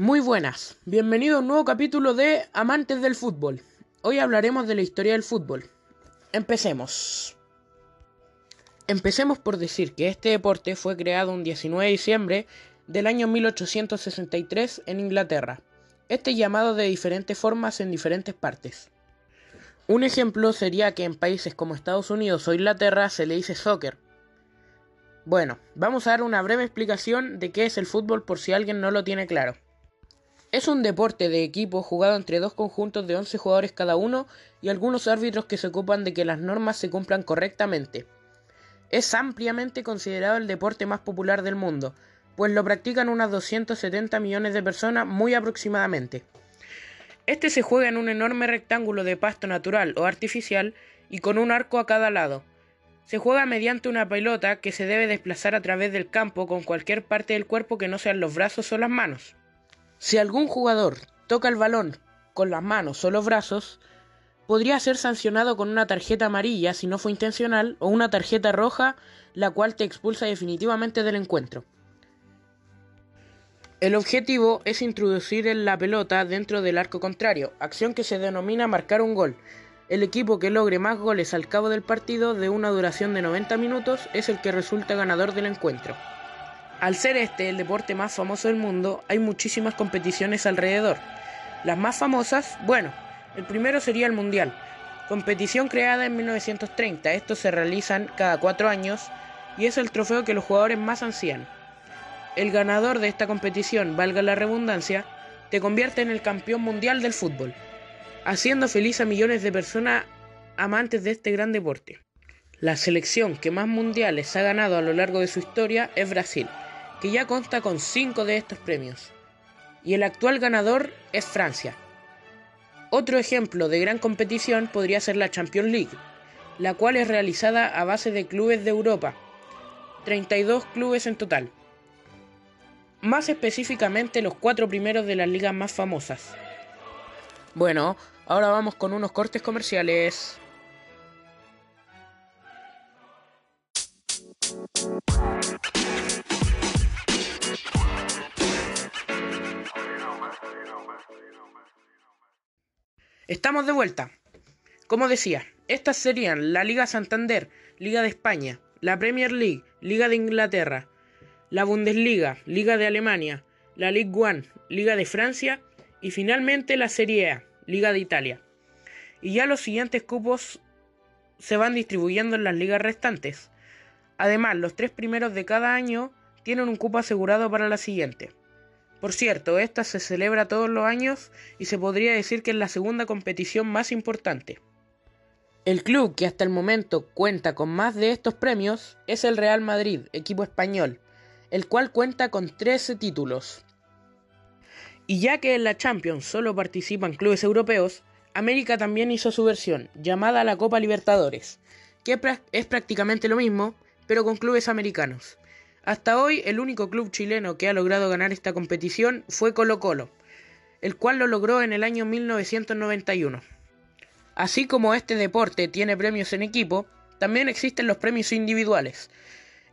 Muy buenas, bienvenido a un nuevo capítulo de Amantes del Fútbol. Hoy hablaremos de la historia del fútbol. Empecemos. Empecemos por decir que este deporte fue creado un 19 de diciembre del año 1863 en Inglaterra. Este llamado de diferentes formas en diferentes partes. Un ejemplo sería que en países como Estados Unidos o Inglaterra se le dice soccer. Bueno, vamos a dar una breve explicación de qué es el fútbol por si alguien no lo tiene claro. Es un deporte de equipo jugado entre dos conjuntos de 11 jugadores cada uno y algunos árbitros que se ocupan de que las normas se cumplan correctamente. Es ampliamente considerado el deporte más popular del mundo, pues lo practican unas 270 millones de personas muy aproximadamente. Este se juega en un enorme rectángulo de pasto natural o artificial y con un arco a cada lado. Se juega mediante una pelota que se debe desplazar a través del campo con cualquier parte del cuerpo que no sean los brazos o las manos. Si algún jugador toca el balón con las manos o los brazos, podría ser sancionado con una tarjeta amarilla si no fue intencional o una tarjeta roja la cual te expulsa definitivamente del encuentro. El objetivo es introducir la pelota dentro del arco contrario, acción que se denomina marcar un gol. El equipo que logre más goles al cabo del partido de una duración de 90 minutos es el que resulta ganador del encuentro. Al ser este el deporte más famoso del mundo, hay muchísimas competiciones alrededor. Las más famosas, bueno, el primero sería el Mundial, competición creada en 1930. Estos se realizan cada cuatro años y es el trofeo que los jugadores más ansían. El ganador de esta competición, valga la redundancia, te convierte en el campeón mundial del fútbol, haciendo feliz a millones de personas amantes de este gran deporte. La selección que más mundiales ha ganado a lo largo de su historia es Brasil que ya consta con 5 de estos premios, y el actual ganador es Francia. Otro ejemplo de gran competición podría ser la Champions League, la cual es realizada a base de clubes de Europa, 32 clubes en total. Más específicamente los cuatro primeros de las ligas más famosas. Bueno, ahora vamos con unos cortes comerciales. Estamos de vuelta. Como decía, estas serían la Liga Santander, Liga de España, la Premier League, Liga de Inglaterra, la Bundesliga, Liga de Alemania, la Ligue 1, Liga de Francia y finalmente la Serie A, Liga de Italia. Y ya los siguientes cupos se van distribuyendo en las ligas restantes. Además, los tres primeros de cada año tienen un cupo asegurado para la siguiente. Por cierto, esta se celebra todos los años y se podría decir que es la segunda competición más importante. El club que hasta el momento cuenta con más de estos premios es el Real Madrid, equipo español, el cual cuenta con 13 títulos. Y ya que en la Champions solo participan clubes europeos, América también hizo su versión, llamada la Copa Libertadores, que es prácticamente lo mismo, pero con clubes americanos. Hasta hoy el único club chileno que ha logrado ganar esta competición fue Colo Colo, el cual lo logró en el año 1991. Así como este deporte tiene premios en equipo, también existen los premios individuales.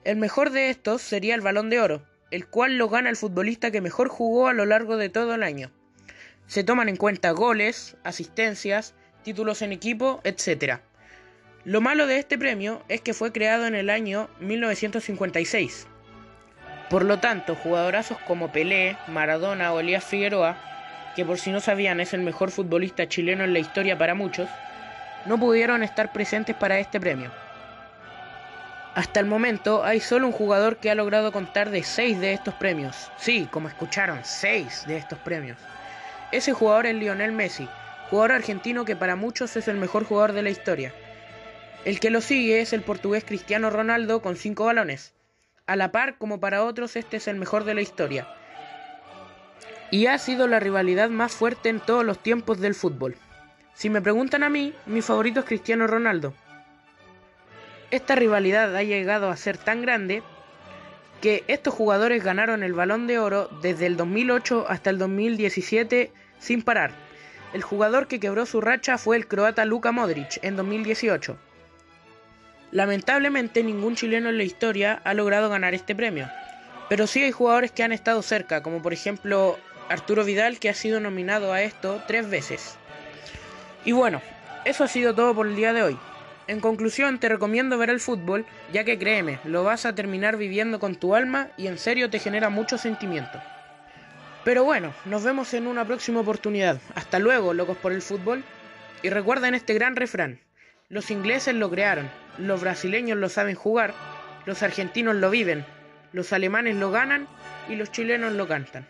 El mejor de estos sería el Balón de Oro, el cual lo gana el futbolista que mejor jugó a lo largo de todo el año. Se toman en cuenta goles, asistencias, títulos en equipo, etc. Lo malo de este premio es que fue creado en el año 1956 por lo tanto, jugadorazos como Pelé, Maradona o Elías Figueroa, que por si no sabían es el mejor futbolista chileno en la historia para muchos, no pudieron estar presentes para este premio. Hasta el momento hay solo un jugador que ha logrado contar de seis de estos premios. Sí, como escucharon, seis de estos premios. Ese jugador es Lionel Messi, jugador argentino que para muchos es el mejor jugador de la historia. El que lo sigue es el portugués Cristiano Ronaldo con cinco balones. A la par, como para otros, este es el mejor de la historia. Y ha sido la rivalidad más fuerte en todos los tiempos del fútbol. Si me preguntan a mí, mi favorito es Cristiano Ronaldo. Esta rivalidad ha llegado a ser tan grande que estos jugadores ganaron el balón de oro desde el 2008 hasta el 2017 sin parar. El jugador que quebró su racha fue el croata Luka Modric en 2018. Lamentablemente ningún chileno en la historia ha logrado ganar este premio, pero sí hay jugadores que han estado cerca, como por ejemplo Arturo Vidal, que ha sido nominado a esto tres veces. Y bueno, eso ha sido todo por el día de hoy. En conclusión, te recomiendo ver el fútbol, ya que créeme, lo vas a terminar viviendo con tu alma y en serio te genera mucho sentimiento. Pero bueno, nos vemos en una próxima oportunidad. Hasta luego, locos por el fútbol. Y recuerden este gran refrán. Los ingleses lo crearon, los brasileños lo saben jugar, los argentinos lo viven, los alemanes lo ganan y los chilenos lo cantan.